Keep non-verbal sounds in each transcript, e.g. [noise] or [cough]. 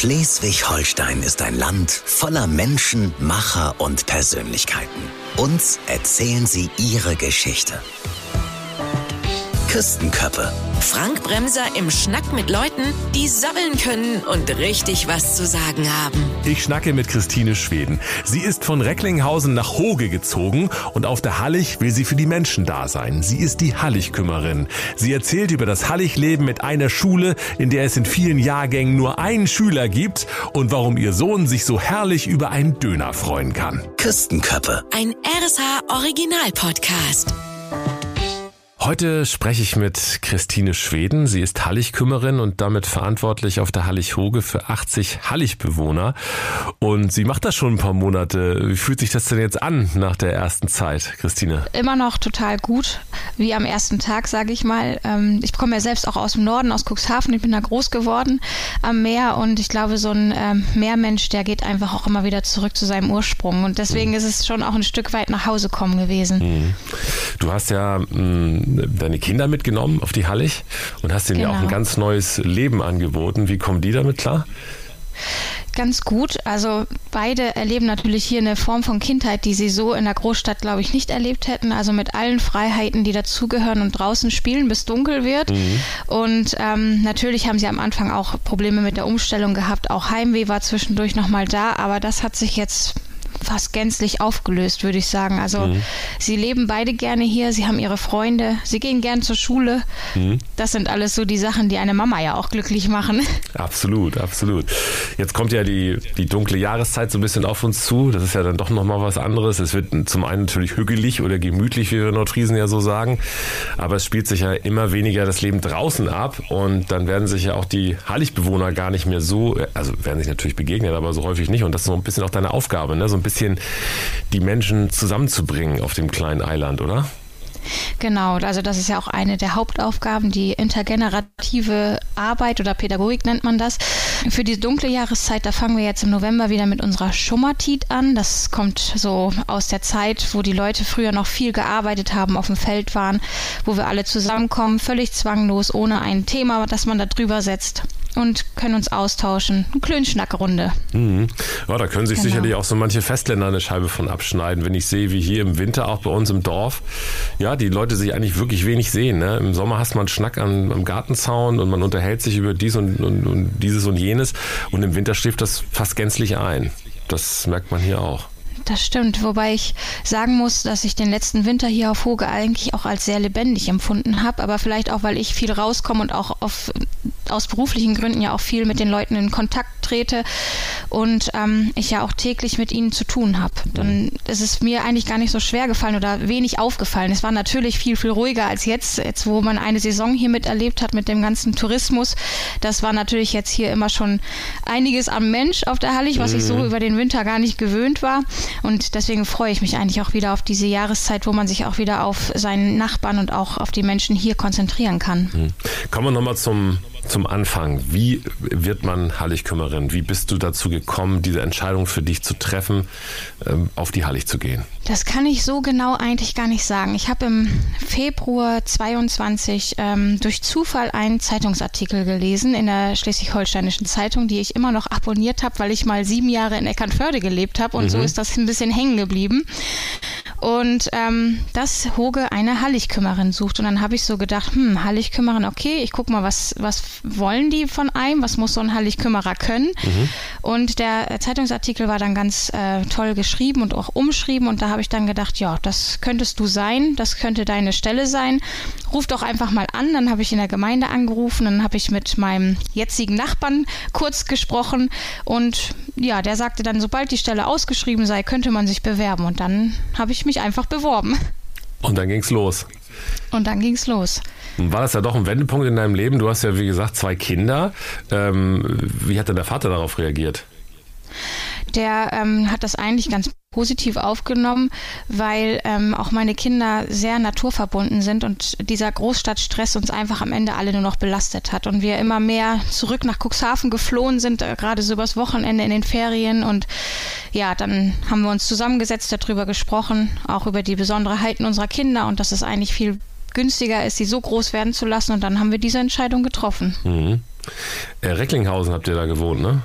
Schleswig-Holstein ist ein Land voller Menschen, Macher und Persönlichkeiten. Uns erzählen sie ihre Geschichte. Küstenköppe. Frank Bremser im Schnack mit Leuten, die sabbeln können und richtig was zu sagen haben. Ich schnacke mit Christine Schweden. Sie ist von Recklinghausen nach Hoge gezogen und auf der Hallig will sie für die Menschen da sein. Sie ist die Halligkümmerin. Sie erzählt über das Hallig-Leben mit einer Schule, in der es in vielen Jahrgängen nur einen Schüler gibt und warum ihr Sohn sich so herrlich über einen Döner freuen kann. Küstenköppe. Ein RSH Original Podcast. Heute spreche ich mit Christine Schweden. Sie ist Halligkümmerin und damit verantwortlich auf der Hallig-Hoge für 80 Hallig-Bewohner. Und sie macht das schon ein paar Monate. Wie fühlt sich das denn jetzt an nach der ersten Zeit, Christine? Immer noch total gut, wie am ersten Tag, sage ich mal. Ähm, ich komme ja selbst auch aus dem Norden, aus Cuxhaven. Ich bin da groß geworden am Meer und ich glaube, so ein ähm, Meermensch, der geht einfach auch immer wieder zurück zu seinem Ursprung. Und deswegen mhm. ist es schon auch ein Stück weit nach Hause kommen gewesen. Mhm. Du hast ja mh, deine Kinder mitgenommen auf die Hallig und hast ihnen genau. ja auch ein genau. ganz neues Leben angeboten. Wie kommen die damit klar? Ganz gut. Also beide erleben natürlich hier eine Form von Kindheit, die sie so in der Großstadt, glaube ich, nicht erlebt hätten. Also mit allen Freiheiten, die dazugehören und draußen spielen, bis dunkel wird. Mhm. Und ähm, natürlich haben sie am Anfang auch Probleme mit der Umstellung gehabt. Auch Heimweh war zwischendurch nochmal da, aber das hat sich jetzt fast gänzlich aufgelöst, würde ich sagen. Also mhm. sie leben beide gerne hier, sie haben ihre Freunde, sie gehen gern zur Schule. Mhm. Das sind alles so die Sachen, die eine Mama ja auch glücklich machen. [laughs] Absolut, absolut. Jetzt kommt ja die, die dunkle Jahreszeit so ein bisschen auf uns zu. Das ist ja dann doch nochmal was anderes. Es wird zum einen natürlich hügelig oder gemütlich, wie wir Nordfriesen ja so sagen. Aber es spielt sich ja immer weniger das Leben draußen ab und dann werden sich ja auch die Heiligbewohner gar nicht mehr so, also werden sich natürlich begegnen, aber so häufig nicht. Und das ist so ein bisschen auch deine Aufgabe, ne? so ein bisschen die Menschen zusammenzubringen auf dem kleinen Eiland, oder? Genau, also das ist ja auch eine der Hauptaufgaben, die intergenerative Arbeit oder Pädagogik nennt man das. Für die dunkle Jahreszeit, da fangen wir jetzt im November wieder mit unserer Schummertit an. Das kommt so aus der Zeit, wo die Leute früher noch viel gearbeitet haben, auf dem Feld waren, wo wir alle zusammenkommen, völlig zwanglos, ohne ein Thema, das man da drüber setzt und können uns austauschen. Eine Klönschnackrunde. Mhm. Ja, da können sich genau. sicherlich auch so manche Festländer eine Scheibe von abschneiden, wenn ich sehe, wie hier im Winter auch bei uns im Dorf, ja, die Leute sich eigentlich wirklich wenig sehen. Ne? Im Sommer hast man Schnack am, am Gartenzaun und man unterhält sich über dies und, und, und dieses und jenes und im Winter schläft das fast gänzlich ein. Das merkt man hier auch das stimmt. Wobei ich sagen muss, dass ich den letzten Winter hier auf Hoge eigentlich auch als sehr lebendig empfunden habe. Aber vielleicht auch, weil ich viel rauskomme und auch auf, aus beruflichen Gründen ja auch viel mit den Leuten in Kontakt trete und ähm, ich ja auch täglich mit ihnen zu tun habe. Dann ist es mir eigentlich gar nicht so schwer gefallen oder wenig aufgefallen. Es war natürlich viel, viel ruhiger als jetzt, jetzt wo man eine Saison hier miterlebt hat mit dem ganzen Tourismus. Das war natürlich jetzt hier immer schon einiges am Mensch auf der Hallig, was ich so mhm. über den Winter gar nicht gewöhnt war. Und deswegen freue ich mich eigentlich auch wieder auf diese Jahreszeit, wo man sich auch wieder auf seinen Nachbarn und auch auf die Menschen hier konzentrieren kann. Mhm. Kommen wir nochmal zum zum Anfang. Wie wird man Halligkümmerin? Wie bist du dazu gekommen, diese Entscheidung für dich zu treffen, ähm, auf die Hallig zu gehen? Das kann ich so genau eigentlich gar nicht sagen. Ich habe im Februar 22 ähm, durch Zufall einen Zeitungsartikel gelesen in der Schleswig-Holsteinischen Zeitung, die ich immer noch abonniert habe, weil ich mal sieben Jahre in Eckernförde gelebt habe und mhm. so ist das ein bisschen hängen geblieben. Und ähm, dass Hoge eine Halligkümmerin sucht. Und dann habe ich so gedacht, hm, Halligkümmerin, okay, ich gucke mal, was, was wollen die von einem, was muss so ein Halligkümmerer können. Mhm. Und der Zeitungsartikel war dann ganz äh, toll geschrieben und auch umschrieben. Und da habe ich dann gedacht, ja, das könntest du sein, das könnte deine Stelle sein. Ruf doch einfach mal an. Dann habe ich in der Gemeinde angerufen, dann habe ich mit meinem jetzigen Nachbarn kurz gesprochen. Und ja, der sagte dann, sobald die Stelle ausgeschrieben sei, könnte man sich bewerben. Und dann habe ich mich mich einfach beworben. Und dann ging's los. Und dann ging's los. War das ja doch ein Wendepunkt in deinem Leben? Du hast ja, wie gesagt, zwei Kinder. Ähm, wie hat denn der Vater darauf reagiert? Der ähm, hat das eigentlich ganz positiv aufgenommen, weil ähm, auch meine Kinder sehr naturverbunden sind und dieser Großstadtstress uns einfach am Ende alle nur noch belastet hat und wir immer mehr zurück nach Cuxhaven geflohen sind, äh, gerade so übers Wochenende in den Ferien und ja, dann haben wir uns zusammengesetzt, darüber gesprochen, auch über die Besonderheiten unserer Kinder und dass es eigentlich viel günstiger ist, sie so groß werden zu lassen und dann haben wir diese Entscheidung getroffen. Mhm. Äh, Recklinghausen habt ihr da gewohnt, ne?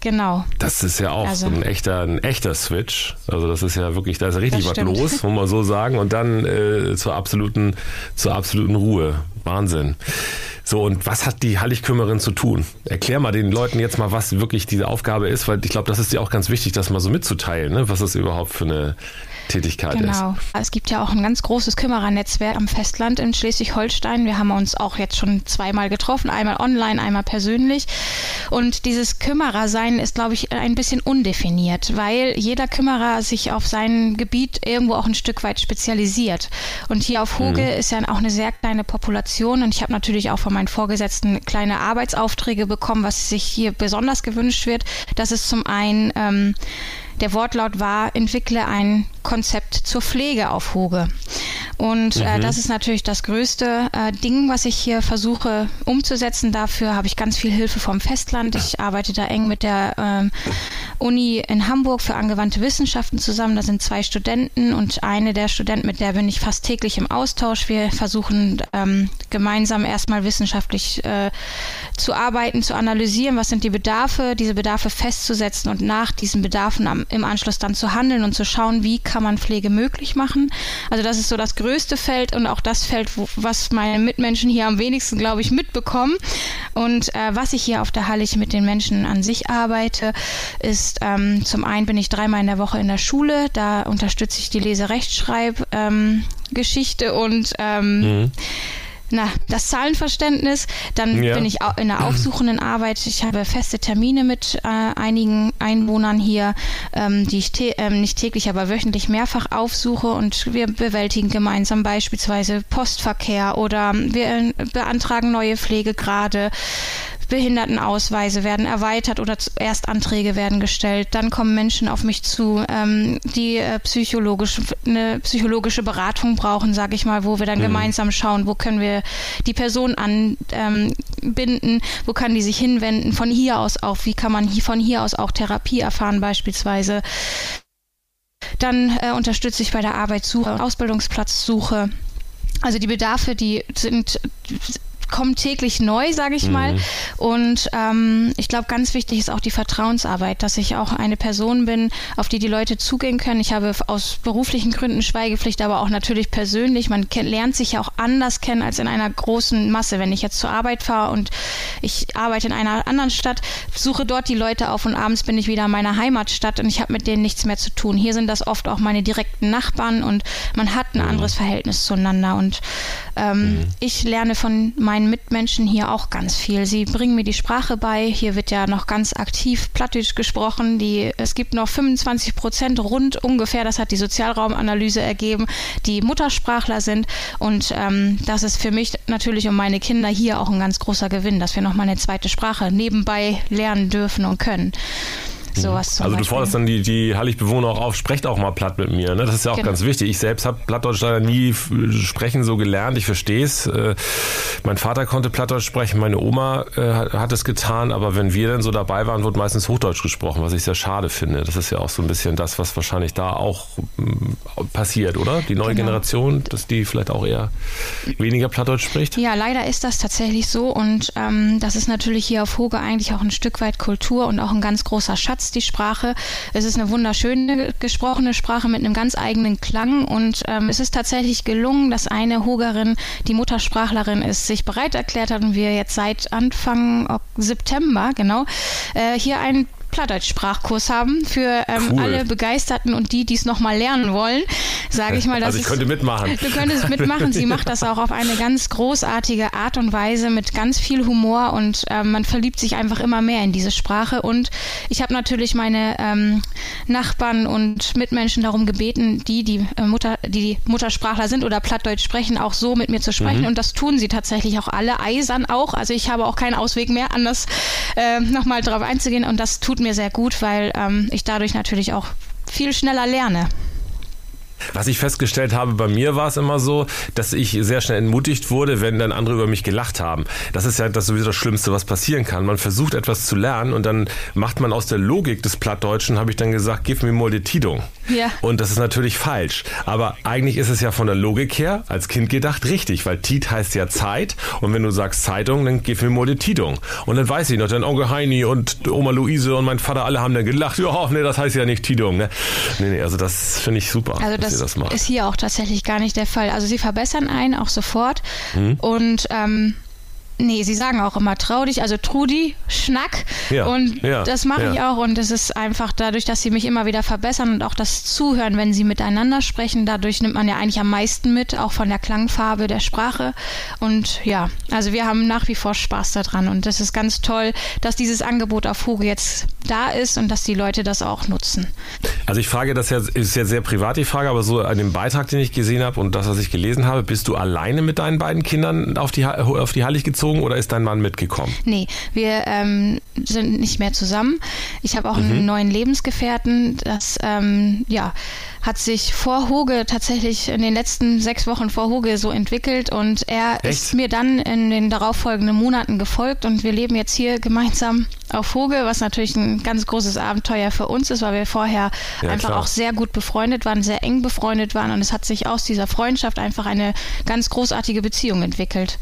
Genau. Das ist ja auch Also- ein echter, ein echter Switch. Also das ist ja wirklich, da ist richtig was stimmt. los, muss man so sagen. Und dann äh, zur absoluten, zur absoluten Ruhe. Wahnsinn. So, und was hat die Halligkümmerin zu tun? Erklär mal den Leuten jetzt mal, was wirklich diese Aufgabe ist, weil ich glaube, das ist dir auch ganz wichtig, das mal so mitzuteilen, ne? was das überhaupt für eine Tätigkeit ist. Genau. Es gibt ja auch ein ganz großes Kümmerernetzwerk am Festland in Schleswig-Holstein. Wir haben uns auch jetzt schon zweimal getroffen, einmal online, einmal persönlich. Und dieses Kümmerersein ist, glaube ich, ein bisschen undefiniert, weil jeder Kümmerer sich auf sein Gebiet irgendwo auch ein Stück weit spezialisiert. Und hier auf Hoge ist ja auch eine sehr kleine Population und ich habe natürlich auch von meinen Vorgesetzten kleine Arbeitsaufträge bekommen, was sich hier besonders gewünscht wird. Das ist zum einen ähm, der Wortlaut war, entwickle ein Konzept zur Pflege auf Hoge. Und äh, das ist natürlich das größte äh, Ding, was ich hier versuche umzusetzen. Dafür habe ich ganz viel Hilfe vom Festland. Ich arbeite da eng mit der ähm, Uni in Hamburg für angewandte Wissenschaften zusammen. Da sind zwei Studenten und eine der Studenten, mit der bin ich fast täglich im Austausch. Wir versuchen ähm, gemeinsam erstmal wissenschaftlich äh, zu arbeiten, zu analysieren, was sind die Bedarfe, diese Bedarfe festzusetzen und nach diesen Bedarfen am, im Anschluss dann zu handeln und zu schauen, wie kann man Pflege möglich machen. Also das ist so das größte Feld und auch das Feld, wo, was meine Mitmenschen hier am wenigsten, glaube ich, mitbekommen. Und äh, was ich hier auf der Hallig mit den Menschen an sich arbeite, ist ähm, zum einen bin ich dreimal in der Woche in der Schule, da unterstütze ich die Lese-Rechtschreib ähm, und ähm, na, das Zahlenverständnis. Dann Ja. bin ich in der aufsuchenden Arbeit. Ich habe feste Termine mit äh, einigen Einwohnern hier, ähm, die ich ähm, nicht täglich, aber wöchentlich mehrfach aufsuche und wir bewältigen gemeinsam beispielsweise Postverkehr oder wir äh, beantragen neue Pflegegrade. Behindertenausweise werden erweitert oder zuerst Anträge werden gestellt. Dann kommen Menschen auf mich zu, ähm, die äh, psychologisch, eine psychologische Beratung brauchen, sage ich mal, wo wir dann gemeinsam schauen, wo können wir die Person anbinden, ähm, wo kann die sich hinwenden, von hier aus auch, wie kann man hier, von hier aus auch Therapie erfahren beispielsweise. Dann äh, unterstütze ich bei der Arbeitssuche, Ausbildungsplatzsuche. Also die Bedarfe, die sind kommen täglich neu, sage ich mal. Und ähm, ich glaube, ganz wichtig ist auch die Vertrauensarbeit, dass ich auch eine Person bin, auf die die Leute zugehen können. Ich habe aus beruflichen Gründen Schweigepflicht, aber auch natürlich persönlich. Man kennt, lernt sich ja auch anders kennen als in einer großen Masse. Wenn ich jetzt zur Arbeit fahre und ich arbeite in einer anderen Stadt, suche dort die Leute auf und abends bin ich wieder in meiner Heimatstadt und ich habe mit denen nichts mehr zu tun. Hier sind das oft auch meine direkten Nachbarn und man hat ein anderes Verhältnis zueinander. Und ähm, ich lerne von meinen Mitmenschen hier auch ganz viel. Sie bringen mir die Sprache bei. Hier wird ja noch ganz aktiv Plattdeutsch gesprochen. Die, es gibt noch 25 Prozent rund ungefähr, das hat die Sozialraumanalyse ergeben, die Muttersprachler sind. Und ähm, das ist für mich natürlich und meine Kinder hier auch ein ganz großer Gewinn, dass wir noch mal eine zweite Sprache nebenbei lernen dürfen und können. Sowas zum Also du forderst dann die, die Hallig-Bewohner auch auf, sprecht auch mal platt mit mir. Ne? Das ist ja auch Genau. ganz wichtig. Ich selbst habe Plattdeutsch leider nie sprechen so gelernt. Ich verstehe es. Äh, mein Vater konnte Plattdeutsch sprechen, meine Oma äh, hat- hat es getan, aber wenn wir dann so dabei waren, wurde meistens Hochdeutsch gesprochen, was ich sehr schade finde. Das ist ja auch so ein bisschen das, was wahrscheinlich da auch mm, passiert, oder? Die neue Genau. Generation, dass die vielleicht auch eher weniger Plattdeutsch spricht. Ja, leider ist das tatsächlich so und ähm, das ist natürlich hier auf Hoge eigentlich auch ein Stück weit Kultur und auch ein ganz großer Schatz, die Sprache. Es ist eine wunderschöne gesprochene Sprache mit einem ganz eigenen Klang und ähm, es ist tatsächlich gelungen, dass eine Hogerin, die Muttersprachlerin ist, sich bereit erklärt hat und wir jetzt seit Anfang September, genau, äh, hier einen Plattdeutsch-Sprachkurs haben für ähm, Cool. alle Begeisterten und die, die es nochmal lernen wollen, sage ich mal. [laughs] Das Also ich könnte mitmachen. Du könntest mitmachen. Sie macht das auch auf eine ganz großartige Art und Weise mit ganz viel Humor und ähm, man verliebt sich einfach immer mehr in diese Sprache. Und ich habe natürlich meine ähm, Nachbarn und Mitmenschen darum gebeten, die die äh, Mutter, die, Muttersprachler sind oder Plattdeutsch sprechen, auch so mit mir zu sprechen. Und das tun sie tatsächlich auch alle, eisern auch. Also ich habe auch keinen Ausweg mehr, anders äh, nochmal drauf einzugehen. Und das tut mir sehr gut, weil ähm, ich dadurch natürlich auch viel schneller lerne. Was ich festgestellt habe, bei mir war es immer so, dass ich sehr schnell entmutigt wurde, wenn dann andere über mich gelacht haben. Das ist ja das sowieso das Schlimmste, was passieren kann. Man versucht etwas zu lernen und dann macht man aus der Logik des Plattdeutschen, habe ich dann gesagt, gib mir mal die Tidung. Ja. Und das ist natürlich falsch. Aber eigentlich ist es ja von der Logik her als Kind gedacht richtig, weil Tit heißt ja Zeit. Und wenn du sagst Zeitung, dann gib mir mal die Tidung. Und dann weiß ich noch, dann Onkel Heini und Oma Luise und mein Vater alle haben dann gelacht. Ja, nee, das heißt ja nicht Tidung. Ne? Nee, nee, also das finde ich super, Also das, ihr das macht. ist hier auch tatsächlich gar nicht der Fall. Also sie verbessern einen auch sofort Mhm. und ähm, nee, sie sagen auch immer trau dich, also Trudi, Schnack. Ja, und ja, das mache ja. ich auch. Und es ist einfach dadurch, dass sie mich immer wieder verbessern und auch das Zuhören, wenn sie miteinander sprechen, dadurch nimmt man ja eigentlich am meisten mit, auch von der Klangfarbe der Sprache. Und ja, also wir haben nach wie vor Spaß daran. Und das ist ganz toll, dass dieses Angebot auf Hugo jetzt da ist und dass die Leute das auch nutzen. Also ich frage das ja, ist ja sehr privat die Frage, aber so an dem Beitrag, den ich gesehen habe und das, was ich gelesen habe, bist du alleine mit deinen beiden Kindern auf die, auf die Hallig gezogen oder ist dein Mann mitgekommen? Nee, wir ähm, sind nicht mehr zusammen. Ich habe auch einen neuen Lebensgefährten. Das ähm, ja, hat sich vor Hoge tatsächlich in den letzten sechs Wochen vor Hoge so entwickelt und er Echt? ist mir dann in den darauffolgenden Monaten gefolgt und wir leben jetzt hier gemeinsam auf Hoge, was natürlich ein ganz großes Abenteuer für uns ist, weil wir vorher Ja, einfach klar. auch sehr gut befreundet waren, sehr eng befreundet waren und es hat sich aus dieser Freundschaft einfach eine ganz großartige Beziehung entwickelt.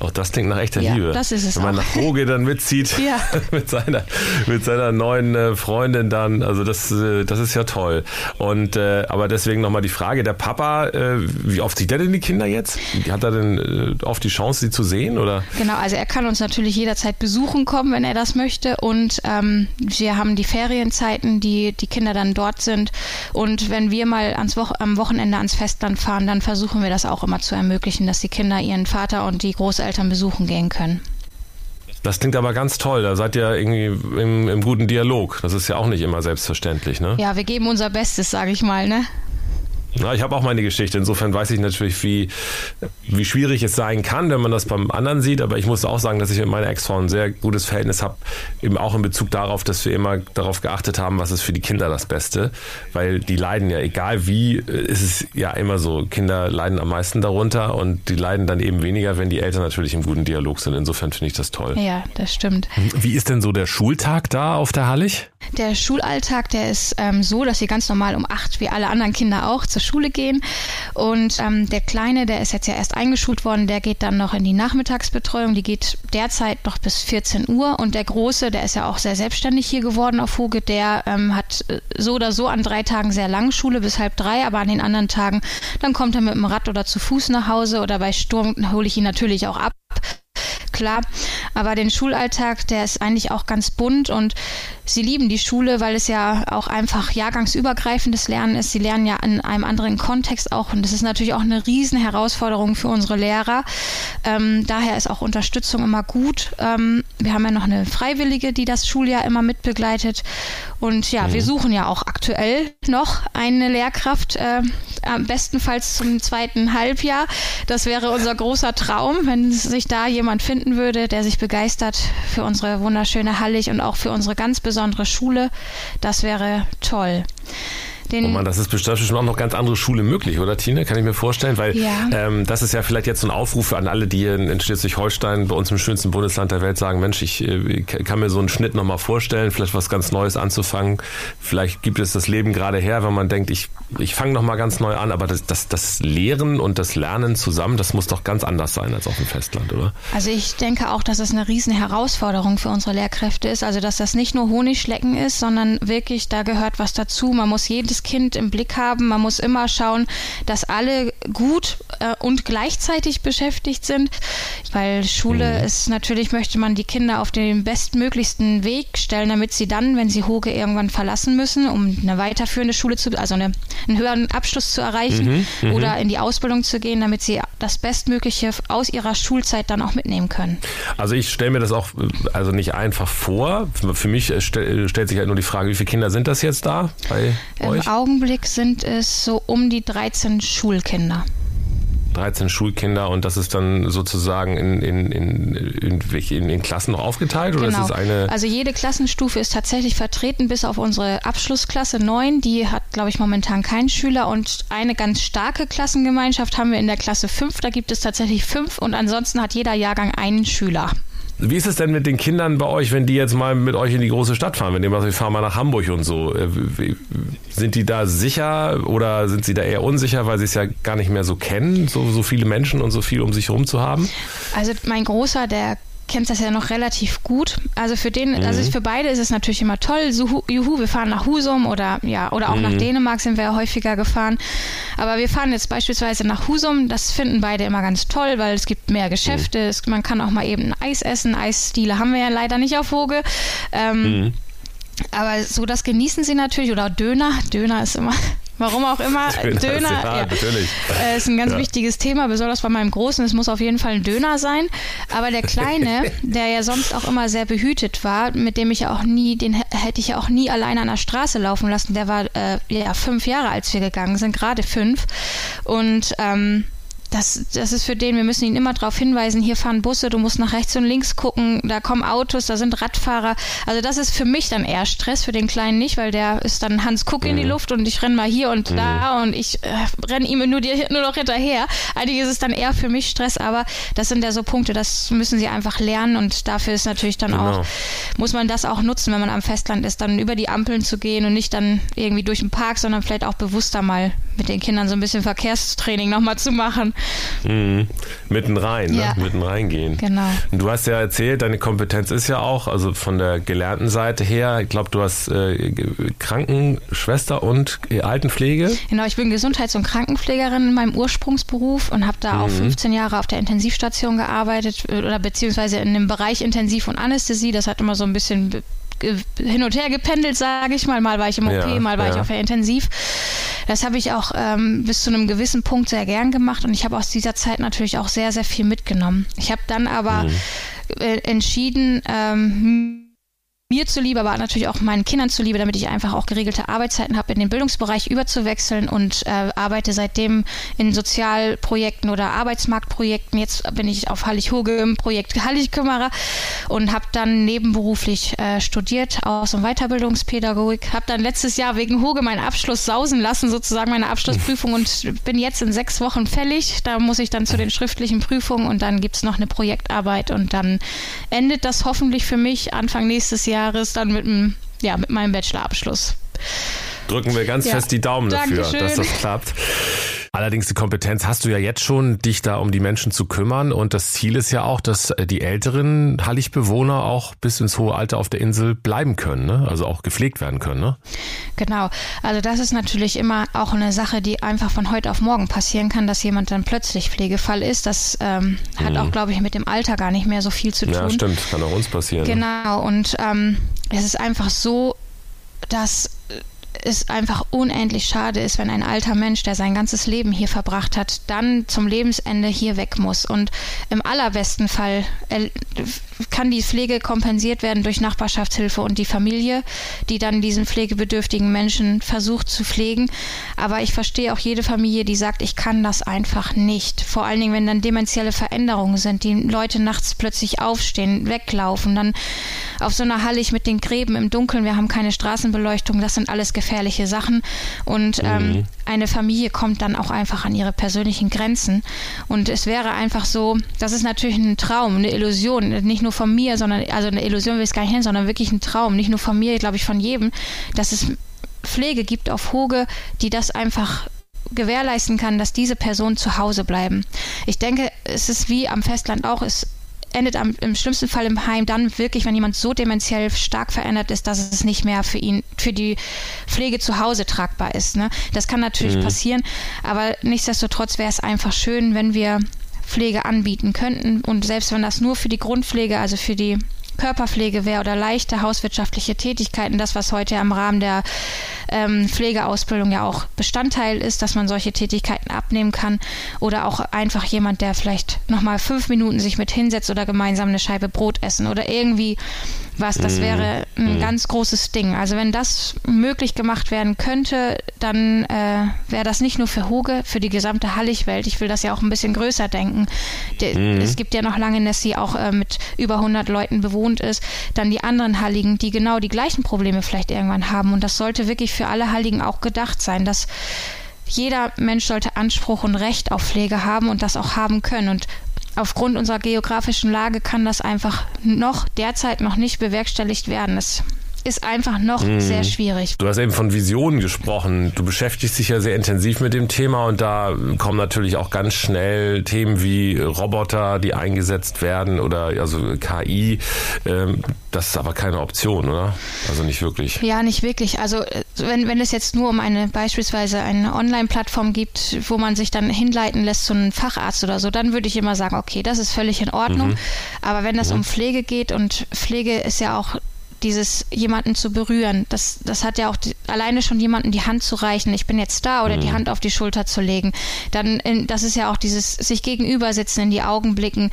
Auch das klingt nach echter Ja, Liebe. das ist es Wenn man auch. nach Roge dann mitzieht [laughs] Ja. [laughs] mit seiner mit seiner neuen äh, Freundin dann, also das äh, das ist ja toll. Und äh, aber deswegen nochmal die Frage: Der Papa, wie oft sieht er denn die Kinder jetzt? Hat er denn oft die Chance, sie zu sehen oder? Genau, also er kann uns natürlich jederzeit besuchen kommen, wenn er das möchte. Und ähm, wir haben die Ferienzeiten, die die Kinder dann dort sind. Und wenn wir mal ans Wo am Wochenende ans Festland fahren, dann versuchen wir das auch immer zu ermöglichen, dass die Kinder ihren Vater und die Großeltern besuchen gehen können. Das klingt aber ganz toll. Da seid ihr irgendwie im, im guten Dialog. Das ist ja auch nicht immer selbstverständlich, ne? Ja, wir geben unser Bestes, sage ich mal, ne? Na, ich habe auch meine Geschichte. Insofern weiß ich natürlich, wie, wie schwierig es sein kann, wenn man das beim anderen sieht. Aber ich muss auch sagen, dass ich mit meiner Ex-Frau ein sehr gutes Verhältnis habe, eben auch in Bezug darauf, dass wir immer darauf geachtet haben, was ist für die Kinder das Beste. Weil die leiden ja, egal wie, äh, ist es ja immer so. Kinder leiden am meisten darunter und die leiden dann eben weniger, wenn die Eltern natürlich im guten Dialog sind. Insofern finde ich das toll. Ja, das stimmt. Wie ist denn so der Schultag da auf der Hallig? Der Schulalltag, der ist ähm, so, dass sie ganz normal um acht, wie alle anderen Kinder auch, zur Schule gehen. Und ähm, der Kleine, der ist jetzt ja erst eingeschult worden, der geht dann noch in die Nachmittagsbetreuung. Die geht derzeit noch bis 14 Uhr. Und der Große, der ist ja auch sehr selbstständig hier geworden auf Hoge, der ähm, hat äh, so oder so an drei Tagen sehr lange Schule bis halb drei, aber an den anderen Tagen, dann kommt er mit dem Rad oder zu Fuß nach Hause oder bei Sturm hole ich ihn natürlich auch ab klar. Aber den Schulalltag, der ist eigentlich auch ganz bunt und sie lieben die Schule, weil es ja auch einfach jahrgangsübergreifendes Lernen ist. Sie lernen ja in einem anderen Kontext auch und das ist natürlich auch eine riesen Herausforderung für unsere Lehrer. Ähm, daher ist auch Unterstützung immer gut. Ähm, wir haben ja noch eine Freiwillige, die das Schuljahr immer mitbegleitet und ja, wir suchen ja auch aktuell noch eine Lehrkraft, äh, am bestenfalls zum zweiten Halbjahr. Das wäre unser großer Traum, wenn sich da jemand finden würde, der sich begeistert für unsere wunderschöne Hallig und auch für unsere ganz besondere Schule. Das wäre toll. Den, Oh Mann, das ist bestimmt auch noch ganz andere Schule möglich, oder Tine? Kann ich mir vorstellen, weil Ja. ähm, das ist ja vielleicht jetzt so ein Aufruf an alle, die hier in Schleswig-Holstein, bei uns im schönsten Bundesland der Welt, sagen, Mensch, ich äh, kann mir so einen Schnitt nochmal vorstellen, vielleicht was ganz Neues anzufangen. Vielleicht gibt es das Leben gerade her, wenn man denkt, ich, ich fange nochmal ganz neu an, aber das, das, das Lehren und das Lernen zusammen, das muss doch ganz anders sein als auf dem Festland, oder? Also ich denke auch, dass es eine riesen Herausforderung für unsere Lehrkräfte ist. Also dass das nicht nur Honigschlecken ist, sondern wirklich, da gehört was dazu. Man muss jedes Kind im Blick haben. Man muss immer schauen, dass alle gut äh, und gleichzeitig beschäftigt sind. Weil Schule ist natürlich, möchte man die Kinder auf den bestmöglichsten Weg stellen, damit sie dann, wenn sie Hoge irgendwann verlassen müssen, um eine weiterführende Schule zu, also eine, einen höheren Abschluss zu erreichen oder in die Ausbildung zu gehen, damit sie das Bestmögliche aus ihrer Schulzeit dann auch mitnehmen können. Also ich stelle mir das auch äh, also nicht einfach vor. Für mich äh, stell, stellt sich halt nur die Frage, wie viele Kinder sind das jetzt da bei Im euch? Augenblick sind es so um die 13 Schulkinder. 13 Schulkinder und das ist dann sozusagen in, in, in, in, in Klassen noch aufgeteilt? Oder genau. ist es eine also jede Klassenstufe ist tatsächlich vertreten, bis auf unsere Abschlussklasse 9. Die hat, glaube ich, momentan keinen Schüler. Und eine ganz starke Klassengemeinschaft haben wir in der Klasse 5. Da gibt es tatsächlich fünf und ansonsten hat jeder Jahrgang einen Schüler. Wie ist es denn mit den Kindern bei euch, wenn die jetzt mal mit euch in die große Stadt fahren? Wenn ihr mal, wir fahren mal nach Hamburg und so. Äh, sind die da sicher oder sind sie da eher unsicher, weil sie es ja gar nicht mehr so kennen, so, so viele Menschen und so viel um sich herum zu haben? Also mein Großer, der kennt das ja noch relativ gut. Also für den, mhm. also für beide ist es natürlich immer toll. So, juhu, wir fahren nach Husum oder ja, oder auch mhm. nach Dänemark sind wir ja häufiger gefahren. Aber wir fahren jetzt beispielsweise nach Husum. Das finden beide immer ganz toll, weil es gibt mehr Geschäfte. Mhm. Es, man kann auch mal eben ein Eis essen. Eisstile haben wir ja leider nicht auf Woge. Ähm, mhm. aber so das genießen sie natürlich. Oder Döner. Döner ist immer Warum auch immer. Döner, Döner ja, ja, natürlich. Äh, ist ein ganz ja. wichtiges Thema, besonders bei meinem Großen. Es muss auf jeden Fall ein Döner sein. Aber der Kleine, [laughs] der ja sonst auch immer sehr behütet war, mit dem ich auch nie, den hätte ich ja auch nie alleine an der Straße laufen lassen. Der war äh, ja fünf Jahre, als wir gegangen sind, gerade fünf. Und ähm, das, das ist für den, wir müssen ihn immer darauf hinweisen, hier fahren Busse, du musst nach rechts und links gucken, da kommen Autos, da sind Radfahrer. Also das ist für mich dann eher Stress, für den Kleinen nicht, weil der ist dann Hans Guck mhm. in die mhm. Luft und ich renn mal hier und mhm. da und ich äh, renne ihm nur, die, nur noch hinterher. Eigentlich ist es dann eher für mich Stress, aber das sind ja so Punkte, das müssen sie einfach lernen und dafür ist natürlich dann genau. auch, muss man das auch nutzen, wenn man am Festland ist, dann über die Ampeln zu gehen und nicht dann irgendwie durch den Park, sondern vielleicht auch bewusster mal mit den Kindern so ein bisschen Verkehrstraining nochmal zu machen. Mhm. Mitten rein, ne? ja. ne? mitten reingehen. Genau. Und du hast ja erzählt, deine Kompetenz ist ja auch, also von der gelernten Seite her, ich glaube, du hast äh, Krankenschwester und Altenpflege. Genau, ich bin Gesundheits- und Krankenpflegerin in meinem Ursprungsberuf und habe da mhm. auch 15 Jahre auf der Intensivstation gearbeitet oder beziehungsweise in dem Bereich Intensiv und Anästhesie. Das hat immer so ein bisschen hin und her gependelt, sage ich mal. Mal war ich im OP, ja, mal war ja. ich auf der Intensiv. Das habe ich auch ähm, bis zu einem gewissen Punkt sehr gern gemacht und ich habe aus dieser Zeit natürlich auch sehr, sehr viel mitgenommen. Ich habe dann aber mhm. äh, entschieden, ähm, mir zuliebe, aber natürlich auch meinen Kindern zuliebe, damit ich einfach auch geregelte Arbeitszeiten habe, in den Bildungsbereich überzuwechseln und äh, arbeite seitdem in Sozialprojekten oder Arbeitsmarktprojekten. Jetzt bin ich auf Hallig-Hoge im Projekt Hallig-Kümmerer und habe dann nebenberuflich äh, studiert, Aus- und Weiterbildungspädagogik. Habe dann letztes Jahr wegen Hoge meinen Abschluss sausen lassen, sozusagen meine Abschlussprüfung und bin jetzt in sechs Wochen fällig. Da muss ich dann zu den schriftlichen Prüfungen und dann gibt es noch eine Projektarbeit und dann endet das hoffentlich für mich Anfang nächstes Jahr Jahres dann mit, dem, ja, mit meinem Bachelorabschluss. Drücken wir ganz ja. fest die Daumen dafür, Dankeschön. dass das klappt. Allerdings die Kompetenz hast du ja jetzt schon, dich da um die Menschen zu kümmern. Und das Ziel ist ja auch, dass äh, die älteren Hallig-Bewohner auch bis ins hohe Alter auf der Insel bleiben können, ne? also auch gepflegt werden können. Ne? Genau. Also das ist natürlich immer auch eine Sache, die einfach von heute auf morgen passieren kann, dass jemand dann plötzlich Pflegefall ist. Das ähm, hat mhm. auch, glaube ich, mit dem Alter gar nicht mehr so viel zu tun. Ja, stimmt. Kann auch uns passieren. Ne? Genau. Und ähm, es ist einfach so, dass es einfach unendlich schade ist, wenn ein alter Mensch, der sein ganzes Leben hier verbracht hat, dann zum Lebensende hier weg muss. Und im allerbesten Fall kann die Pflege kompensiert werden durch Nachbarschaftshilfe und die Familie, die dann diesen pflegebedürftigen Menschen versucht zu pflegen. Aber ich verstehe auch jede Familie, die sagt, ich kann das einfach nicht. Vor allen Dingen, wenn dann dementielle Veränderungen sind, die Leute nachts plötzlich aufstehen, weglaufen, dann auf so einer Hallig mit den Gräben im Dunkeln, wir haben keine Straßenbeleuchtung, das sind alles gefährliche Sachen. Und ähm, mhm. eine Familie kommt dann auch einfach an ihre persönlichen Grenzen. Und es wäre einfach so, das ist natürlich ein Traum, eine Illusion, nicht nur von mir, sondern, also eine Illusion will ich es gar nicht nennen, sondern wirklich ein Traum, nicht nur von mir, glaube ich, von jedem, dass es Pflege gibt auf Hoge, die das einfach gewährleisten kann, dass diese Personen zu Hause bleiben. Ich denke, es ist wie am Festland auch, es endet am, im schlimmsten Fall im Heim dann wirklich, wenn jemand so dementiell stark verändert ist, dass es nicht mehr für ihn, für die Pflege zu Hause tragbar ist. Ne? Das kann natürlich mhm. passieren, aber nichtsdestotrotz wäre es einfach schön, wenn wir Pflege anbieten könnten. Und selbst wenn das nur für die Grundpflege, also für die Körperpflege wäre oder leichte hauswirtschaftliche Tätigkeiten, das, was heute im Rahmen der ähm, Pflegeausbildung ja auch Bestandteil ist, dass man solche Tätigkeiten abnehmen kann. Oder auch einfach jemand, der vielleicht nochmal fünf Minuten sich mit hinsetzt oder gemeinsam eine Scheibe Brot essen oder irgendwie Was, das mhm. wäre ein mhm. ganz großes Ding. Also wenn das möglich gemacht werden könnte, dann äh, wäre das nicht nur für Hoge, für die gesamte Halligwelt. Ich will das ja auch ein bisschen größer denken. De, mhm. Es gibt ja noch lange Nessie auch äh, mit über 100 Leuten bewohnt ist. Dann die anderen Halligen, die genau die gleichen Probleme vielleicht irgendwann haben. Und das sollte wirklich für alle Halligen auch gedacht sein, dass jeder Mensch sollte Anspruch und Recht auf Pflege haben und das auch haben können. Und aufgrund unserer geografischen Lage kann das einfach noch derzeit noch nicht bewerkstelligt werden. Es ist einfach noch mhm. sehr schwierig. Du hast eben von Visionen gesprochen. Du beschäftigst dich ja sehr intensiv mit dem Thema und da kommen natürlich auch ganz schnell Themen wie Roboter, die eingesetzt werden oder also KI. Ähm, das ist aber keine Option, oder? Also nicht wirklich. Ja, nicht wirklich. Also äh, wenn, wenn es jetzt nur um eine beispielsweise eine Online-Plattform gibt, wo man sich dann hinleiten lässt zu einem Facharzt oder so, dann würde ich immer sagen, okay, das ist völlig in Ordnung. Mhm. Aber wenn es mhm. um Pflege geht und Pflege ist ja auch dieses jemanden zu berühren. Das, das hat ja auch die, alleine schon jemanden die Hand zu reichen, ich bin jetzt da oder mhm. die Hand auf die Schulter zu legen. Dann, in, das ist ja auch dieses sich gegenüber sitzen, in die Augen blicken,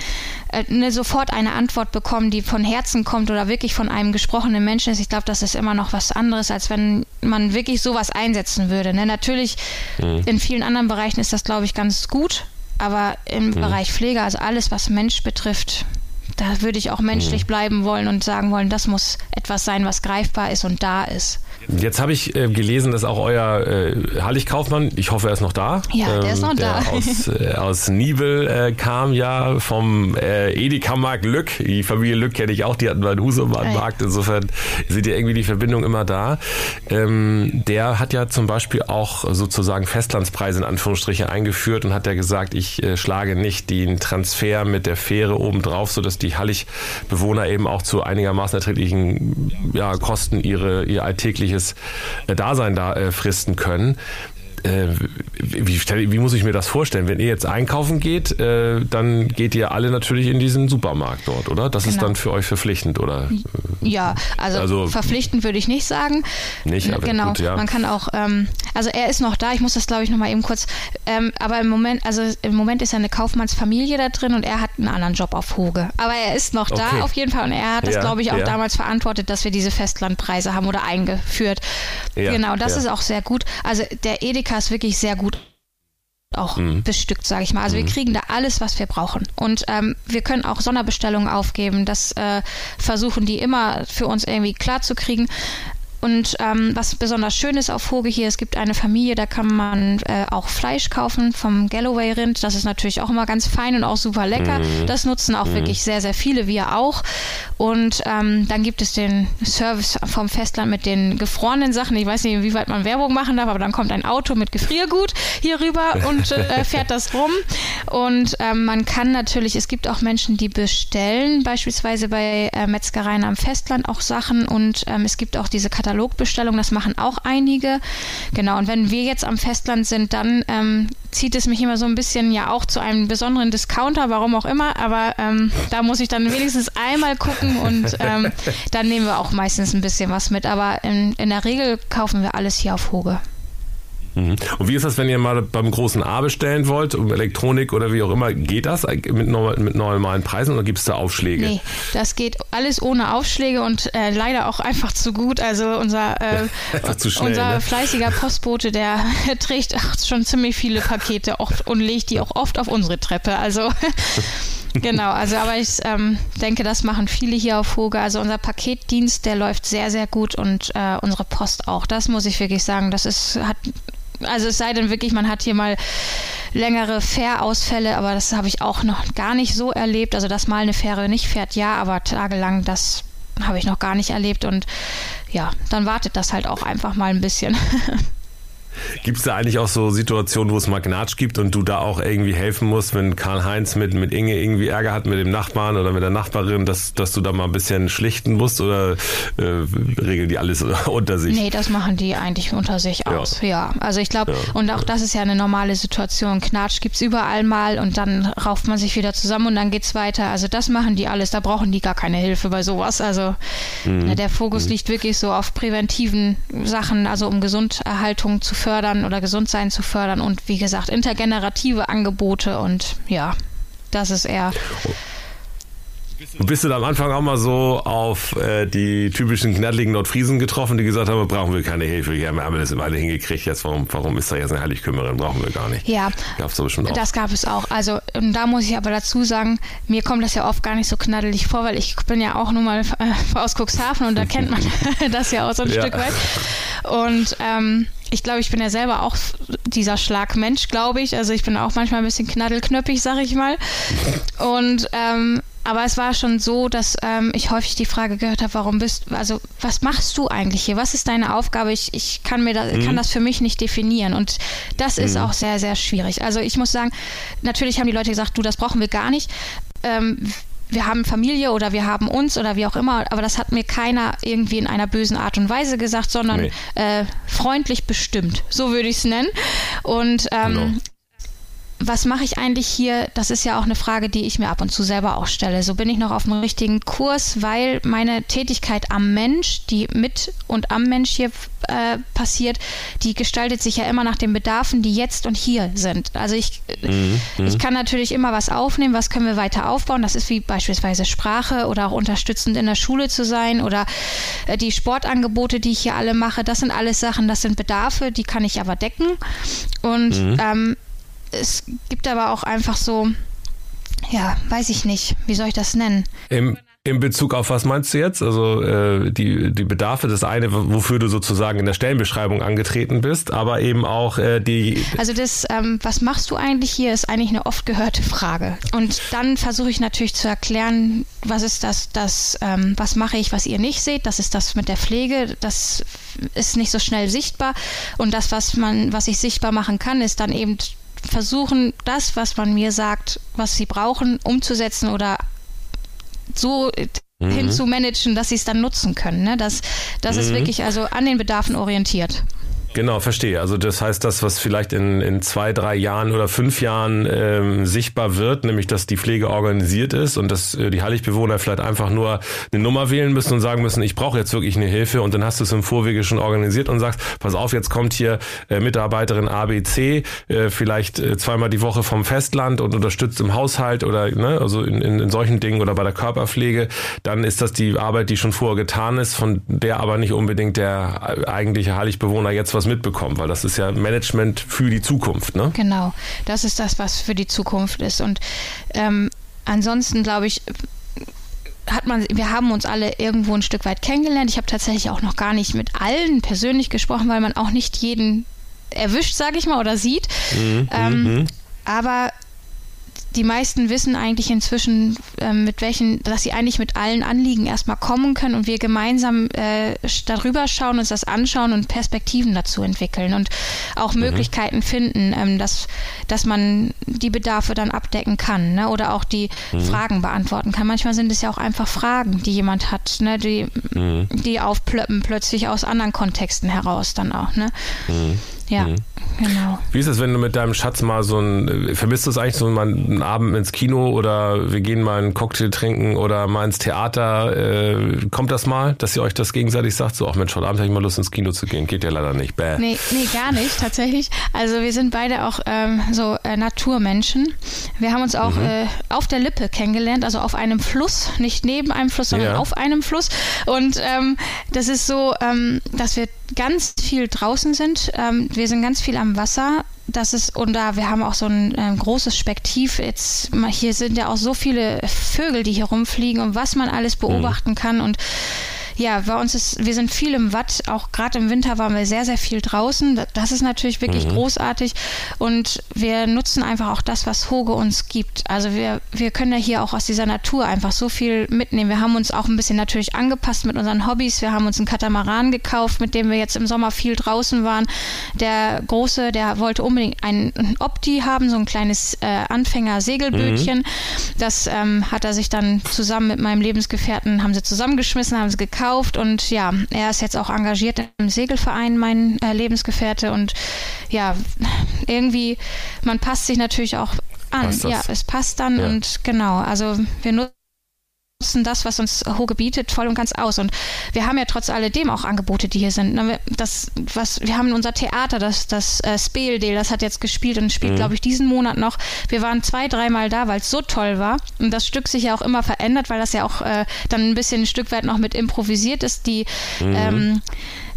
äh, ne, sofort eine Antwort bekommen, die von Herzen kommt oder wirklich von einem gesprochenen Menschen ist. Ich glaube, das ist immer noch was anderes, als wenn man wirklich sowas einsetzen würde. Ne? Natürlich, mhm. in vielen anderen Bereichen ist das, glaube ich, ganz gut. Aber im mhm. Bereich Pflege, also alles, was Mensch betrifft, da würde ich auch menschlich mhm. bleiben wollen und sagen wollen, das muss etwas sein, was greifbar ist und da ist. Jetzt habe ich äh, gelesen, dass auch euer äh, Hallig Kaufmann, ich hoffe, er ist noch da. Ja, ähm, der ist noch der da. Aus, äh, aus Nibel äh, kam ja vom äh, Edeka-Markt Lück. Die Familie Lück kenne ich auch, die hatten mal einen Husumann-Markt. Insofern sind ja irgendwie die Verbindung immer da. Ähm, der hat ja zum Beispiel auch sozusagen Festlandspreise in Anführungsstriche eingeführt und hat ja gesagt, ich äh, schlage nicht den Transfer mit der Fähre obendrauf, sodass die Hallig-Bewohner eben auch zu einigermaßen erträglichen ja, Kosten ihre, ihr alltägliches äh, Dasein da äh, fristen können. Äh, wie, wie, muss ich mir das vorstellen? Wenn ihr jetzt einkaufen geht, äh, dann geht ihr alle natürlich in diesen Supermarkt dort, oder? Das genau. ist dann für euch verpflichtend, oder? Ja, also, also verpflichtend würde ich nicht sagen. Nicht, aber genau. Gut, ja. Man kann auch, ähm, also er ist noch da. Ich muss das, glaube ich, noch mal eben kurz. Ähm, aber im Moment, also im Moment ist ja eine Kaufmannsfamilie da drin und er hat einen anderen Job auf Hoge. Aber er ist noch okay. da auf jeden Fall und er hat das, ja, glaube ich, auch ja. damals verantwortet, dass wir diese Festlandpreise haben oder eingeführt. genau, das ist auch sehr gut. Also der Edeka ist wirklich sehr gut auch mhm. bestückt, sage ich mal. Also mhm. wir kriegen da alles, was wir brauchen. Und ähm, wir können auch Sonderbestellungen aufgeben. Das äh, versuchen die immer für uns irgendwie klar zu kriegen. Und ähm, was besonders schön ist auf Hoge hier, es gibt eine Familie, da kann man äh, auch Fleisch kaufen vom Galloway Rind. Das ist natürlich auch immer ganz fein und auch super lecker. Mhm. Das nutzen auch mhm. wirklich sehr, sehr viele, wir auch. Und ähm, dann gibt es den Service vom Festland mit den gefrorenen Sachen. Ich weiß nicht, wie weit man Werbung machen darf, aber dann kommt ein Auto mit Gefriergut hier rüber [laughs] und äh, fährt das rum. Und ähm, man kann natürlich, es gibt auch Menschen, die bestellen, beispielsweise bei äh, Metzgereien am Festland auch Sachen. Und ähm, es gibt auch diese Kategorien Katalogbestellung, das machen auch einige. Genau, und wenn wir jetzt am Festland sind, dann ähm, zieht es mich immer so ein bisschen ja auch zu einem besonderen Discounter, warum auch immer, aber ähm, da muss ich dann wenigstens einmal gucken und ähm, dann nehmen wir auch meistens ein bisschen was mit. Aber in, in der Regel kaufen wir alles hier auf Hoge. Mhm. Und wie ist das, wenn ihr mal beim großen A bestellen wollt, um Elektronik oder wie auch immer, geht das mit, mit normalen Preisen oder gibt es da Aufschläge? Nee, das geht alles ohne Aufschläge und äh, leider auch einfach zu gut. Also unser, äh, [laughs] schnell, unser ne? fleißiger [laughs] Postbote, der [laughs] trägt schon ziemlich viele Pakete oft und legt die auch oft auf unsere Treppe. Also genau, also aber ich ähm, denke, das machen viele hier auf Hoge. Also unser Paketdienst, der läuft sehr, sehr gut und äh, unsere Post auch. Das muss ich wirklich sagen. Das ist, hat also es sei denn wirklich, man hat hier mal längere Fährausfälle, aber das habe ich auch noch gar nicht so erlebt. Also dass mal eine Fähre nicht fährt, ja, aber tagelang, das habe ich noch gar nicht erlebt und ja, dann wartet das halt auch einfach mal ein bisschen. [laughs] Gibt es da eigentlich auch so Situationen, wo es mal Gnatsch gibt und du da auch irgendwie helfen musst, wenn Karl-Heinz mit, mit Inge irgendwie Ärger hat mit dem Nachbarn oder mit der Nachbarin, dass, dass du da mal ein bisschen schlichten musst oder äh, regeln die alles [laughs] unter sich? Nee, das machen die eigentlich unter sich aus. Ja, also ich glaube, ja. und auch das ist ja eine normale Situation. Knatsch gibt es überall mal und dann rauft man sich wieder zusammen und dann geht es weiter. Also das machen die alles, da brauchen die gar keine Hilfe bei sowas. Also mhm. der Fokus mhm. liegt wirklich so auf präventiven Sachen, also um Gesunderhaltung zu fördern fördern oder Gesundsein zu fördern und wie gesagt, intergenerative Angebote und ja, das ist eher. Bist du da am Anfang auch mal so auf äh, die typischen knaddligen Nordfriesen getroffen, die gesagt haben, brauchen wir keine Hilfe, wir haben das immer alle hingekriegt, jetzt warum, warum ist da jetzt eine Heiligkümmerin, brauchen wir gar nicht. Ja, Gab's da bestimmt auch. das gab es auch. Also und da muss ich aber dazu sagen, mir kommt das ja oft gar nicht so knaddelig vor, weil ich bin ja auch nun mal äh, aus Cuxhaven und da kennt man [laughs] das ja auch so ein Ja. Stück weit. Und ähm, ich glaube, ich bin ja selber auch dieser Schlagmensch, glaube ich. Also ich bin auch manchmal ein bisschen knaddelknöppig, sag ich mal. Und ähm, aber es war schon so, dass ähm, ich häufig die Frage gehört habe, warum bist also was machst du eigentlich hier? Was ist deine Aufgabe? Ich, ich kann mir das, kann das für mich nicht definieren. Und das ist auch sehr, sehr schwierig. Also ich muss sagen, natürlich haben die Leute gesagt, du, das brauchen wir gar nicht. Ähm, wir haben Familie oder wir haben uns oder wie auch immer, aber das hat mir keiner irgendwie in einer bösen Art und Weise gesagt, sondern Nee. äh, freundlich bestimmt. So würde ich es nennen. Und ähm, Genau. Was mache ich eigentlich hier? Das ist ja auch eine Frage, die ich mir ab und zu selber auch stelle. So bin ich noch auf dem richtigen Kurs, weil meine Tätigkeit am Mensch, die mit und am Mensch hier äh, passiert, die gestaltet sich ja immer nach den Bedarfen, die jetzt und hier sind. Also ich, ich kann natürlich immer was aufnehmen, was können wir weiter aufbauen. Das ist wie beispielsweise Sprache oder auch unterstützend in der Schule zu sein oder äh, die Sportangebote, die ich hier alle mache. Das sind alles Sachen, das sind Bedarfe, die kann ich aber decken. Und ähm, es gibt aber auch einfach so, ja, weiß ich nicht, wie soll ich das nennen? Im, in Bezug auf was meinst du jetzt? Also äh, die, die Bedarfe, das eine, wofür du sozusagen in der Stellenbeschreibung angetreten bist, aber eben auch äh, die, Also das, ähm, was machst du eigentlich hier, ist eigentlich eine oft gehörte Frage. Und dann versuche ich natürlich zu erklären, was ist das, das ähm, was mache ich, was ihr nicht seht. Das ist das mit der Pflege. Das ist nicht so schnell sichtbar. Und das, was man, was ich sichtbar machen kann, ist dann eben versuchen, das, was man mir sagt, was sie brauchen, umzusetzen oder so hinzumanagen, dass sie es dann nutzen können. Ne? Das, das ist wirklich also an den Bedarfen orientiert. Genau, verstehe. Also das heißt, das, was vielleicht in, in zwei, drei Jahren oder fünf Jahren ähm, sichtbar wird, nämlich dass die Pflege organisiert ist und dass äh, die Heiligbewohner vielleicht einfach nur eine Nummer wählen müssen und sagen müssen, ich brauche jetzt wirklich eine Hilfe und dann hast du es im Vorwege schon organisiert und sagst, pass auf, jetzt kommt hier äh, Mitarbeiterin ABC, äh, vielleicht äh, zweimal die Woche vom Festland und unterstützt im Haushalt oder ne, also in, in, in solchen Dingen oder bei der Körperpflege, dann ist das die Arbeit, die schon vorher getan ist, von der aber nicht unbedingt der eigentliche Heiligbewohner jetzt was mitbekommt, weil das ist ja Management für die Zukunft, ne? Genau, das ist das, was für die Zukunft ist. Und ähm, ansonsten glaube ich, hat man, wir haben uns alle irgendwo ein Stück weit kennengelernt. Ich habe tatsächlich auch noch gar nicht mit allen persönlich gesprochen, weil man auch nicht jeden erwischt, sage ich mal, oder sieht. ähm, aber die meisten wissen eigentlich inzwischen, ähm, mit welchen, dass sie eigentlich mit allen Anliegen erstmal kommen können und wir gemeinsam äh, darüber schauen, uns das anschauen und Perspektiven dazu entwickeln und auch Möglichkeiten finden, ähm, dass, dass man die Bedarfe dann abdecken kann ne? oder auch die Fragen beantworten kann. Manchmal sind es ja auch einfach Fragen, die jemand hat, ne? die, die aufplöppen plötzlich aus anderen Kontexten heraus dann auch. Ne? Ja, genau. Wie ist es, wenn du mit deinem Schatz mal so ein, vermisst du es eigentlich so mal einen Abend ins Kino oder wir gehen mal einen Cocktail trinken oder mal ins Theater? Äh, kommt das mal, dass ihr euch das gegenseitig sagt? So, ach Mensch, heute Abend habe ich mal Lust ins Kino zu gehen. Geht ja leider nicht. Bäh. Nee, nee, gar nicht, tatsächlich. Also wir sind beide auch ähm, so äh, Naturmenschen. Wir haben uns auch Mhm. äh, auf der Lippe kennengelernt, also auf einem Fluss, nicht neben einem Fluss, sondern Ja. auf einem Fluss. Und ähm, das ist so, ähm, dass wir ganz viel draußen sind. Ähm, wir sind ganz viel am Wasser. Das ist, und da, wir haben auch so ein ähm, großes Spektiv. Jetzt, hier sind ja auch so viele Vögel, die hier rumfliegen und was man alles beobachten kann. Und ja, bei uns ist, wir sind viel im Watt, auch gerade im Winter waren wir sehr, sehr viel draußen. Das ist natürlich wirklich großartig und wir nutzen einfach auch das, was Hoge uns gibt. Also wir, wir können ja hier auch aus dieser Natur einfach so viel mitnehmen. Wir haben uns auch ein bisschen natürlich angepasst mit unseren Hobbys. Wir haben uns einen Katamaran gekauft, mit dem wir jetzt im Sommer viel draußen waren. Der Große, der wollte unbedingt einen Opti haben, so ein kleines äh, Anfänger-Segelbötchen. Das ähm, hat er sich dann zusammen mit meinem Lebensgefährten, haben sie zusammengeschmissen, haben sie gekauft und ja, er ist jetzt auch engagiert im Segelverein, mein äh, Lebensgefährte und ja, irgendwie, man passt sich natürlich auch an. Ja, es passt dann Ja. und genau, also wir nutzen nutzen das, was uns Hoge bietet, voll und ganz aus. Und wir haben ja trotz alledem auch Angebote, die hier sind. Das, was, wir haben unser Theater, das, das äh, Speeldale, das hat jetzt gespielt und spielt, mhm. glaube ich, diesen Monat noch. Wir waren zwei, dreimal da, weil es so toll war. Und das Stück sich ja auch immer verändert, weil das ja auch äh, dann ein bisschen ein Stück weit noch mit improvisiert ist. Die mhm. ähm,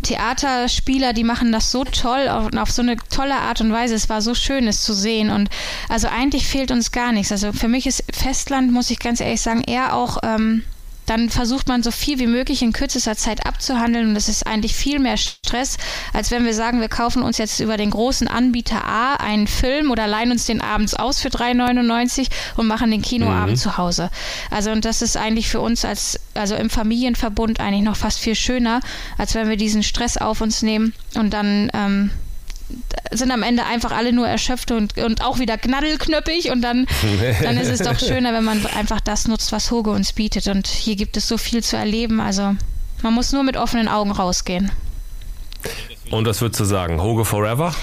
Theaterspieler, die machen das so toll, auf, auf, so eine tolle Art und Weise. Es war so schön, es zu sehen. Und also eigentlich fehlt uns gar nichts. Also für mich ist Festland, muss ich ganz ehrlich sagen, eher auch ähm, dann versucht man so viel wie möglich in kürzester Zeit abzuhandeln und das ist eigentlich viel mehr Stress, als wenn wir sagen, wir kaufen uns jetzt über den großen Anbieter A einen Film oder leihen uns den abends aus für 3,99 und machen den Kinoabend mhm. zu Hause. Also und das ist eigentlich für uns als also im Familienverbund eigentlich noch fast viel schöner, als wenn wir diesen Stress auf uns nehmen und dann ähm, sind am Ende einfach alle nur erschöpft und, und auch wieder knaddelknöppig und dann, [laughs] dann ist es doch schöner, wenn man einfach das nutzt, was Hoge uns bietet. Und hier gibt es so viel zu erleben. Also man muss nur mit offenen Augen rausgehen. Und was würdest du sagen? Hoge Forever?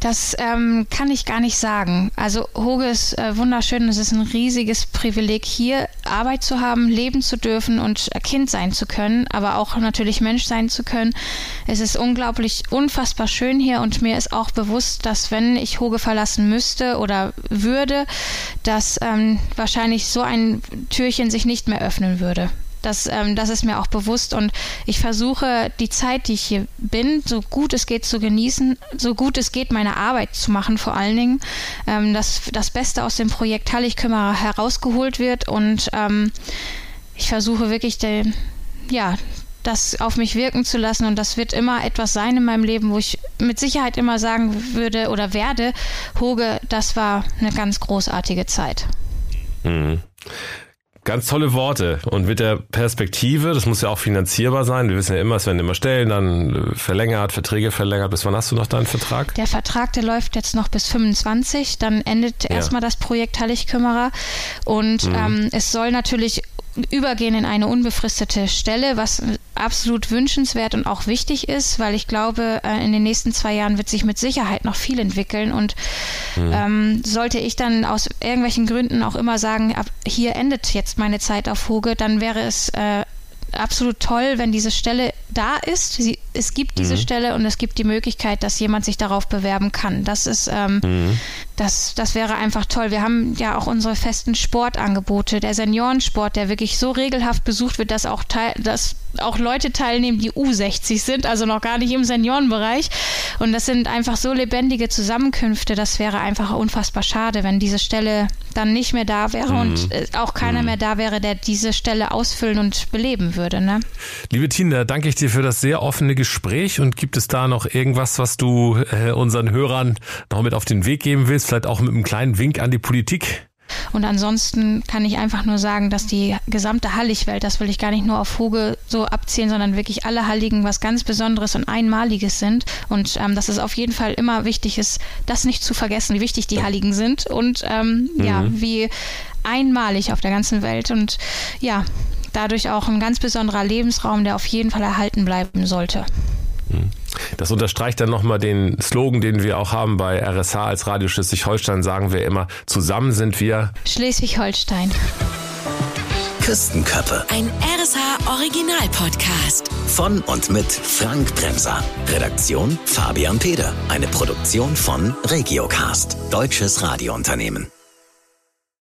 Das ähm, kann ich gar nicht sagen. Also Hoge ist äh, wunderschön. Es ist ein riesiges Privileg, hier Arbeit zu haben, leben zu dürfen und Kind sein zu können, aber auch natürlich Mensch sein zu können. Es ist unglaublich, unfassbar schön hier und mir ist auch bewusst, dass wenn ich Hoge verlassen müsste oder würde, dass ähm, wahrscheinlich so ein Türchen sich nicht mehr öffnen würde. Das, ähm, das ist mir auch bewusst und ich versuche die Zeit, die ich hier bin, so gut es geht zu genießen, so gut es geht meine Arbeit zu machen vor allen Dingen, ähm, dass das Beste aus dem Projekt Halligkümmerer herausgeholt wird und ähm, ich versuche wirklich den, ja, das auf mich wirken zu lassen und das wird immer etwas sein in meinem Leben, wo ich mit Sicherheit immer sagen würde oder werde, Hoge, das war eine ganz großartige Zeit. Mhm. Ganz tolle Worte. Und mit der Perspektive, das muss ja auch finanzierbar sein. Wir wissen ja immer, es werden immer Stellen dann äh, verlängert, Verträge verlängert. Bis wann hast du noch deinen Vertrag? Der Vertrag, der läuft jetzt noch bis 25. Dann endet ja. erstmal das Projekt Halligkümmerer. Und mhm. ähm, es soll natürlich übergehen in eine unbefristete Stelle, was absolut wünschenswert und auch wichtig ist, weil ich glaube, äh, in den nächsten zwei Jahren wird sich mit Sicherheit noch viel entwickeln und mhm. ähm, sollte ich dann aus irgendwelchen Gründen auch immer sagen, ab hier endet jetzt meine Zeit auf Hoge, dann wäre es äh, absolut toll, wenn diese Stelle da ist. Sie, es gibt diese mhm. Stelle und es gibt die Möglichkeit, dass jemand sich darauf bewerben kann. Das ist, ähm, mhm. das, das wäre einfach toll. Wir haben ja auch unsere festen Sportangebote, der Seniorensport, der wirklich so regelhaft besucht wird, dass auch teil, dass auch Leute teilnehmen, die U60 sind, also noch gar nicht im Seniorenbereich. Und das sind einfach so lebendige Zusammenkünfte. Das wäre einfach unfassbar schade, wenn diese Stelle dann nicht mehr da wäre mhm. und äh, auch keiner mhm. mehr da wäre, der diese Stelle ausfüllen und beleben würde. Ne? Liebe Tina, danke ich dir für das sehr offene Gespräch und gibt es da noch irgendwas, was du äh, unseren Hörern noch mit auf den Weg geben willst? Vielleicht auch mit einem kleinen Wink an die Politik? Und ansonsten kann ich einfach nur sagen, dass die gesamte Halligwelt, das will ich gar nicht nur auf Hoge so abzählen, sondern wirklich alle Halligen was ganz Besonderes und Einmaliges sind. Und ähm, dass es auf jeden Fall immer wichtig ist, das nicht zu vergessen, wie wichtig die Halligen sind und ähm, mhm. ja, wie einmalig auf der ganzen Welt. Und ja, dadurch auch ein ganz besonderer Lebensraum, der auf jeden Fall erhalten bleiben sollte. Hm. Das unterstreicht dann nochmal den Slogan, den wir auch haben bei RSH als Radio Schleswig-Holstein, sagen wir immer, zusammen sind wir Schleswig-Holstein. Küstenköppe. Ein RSH Original Podcast. Von und mit Frank Bremser. Redaktion Fabian Peder. Eine Produktion von Regiocast. Deutsches Radiounternehmen.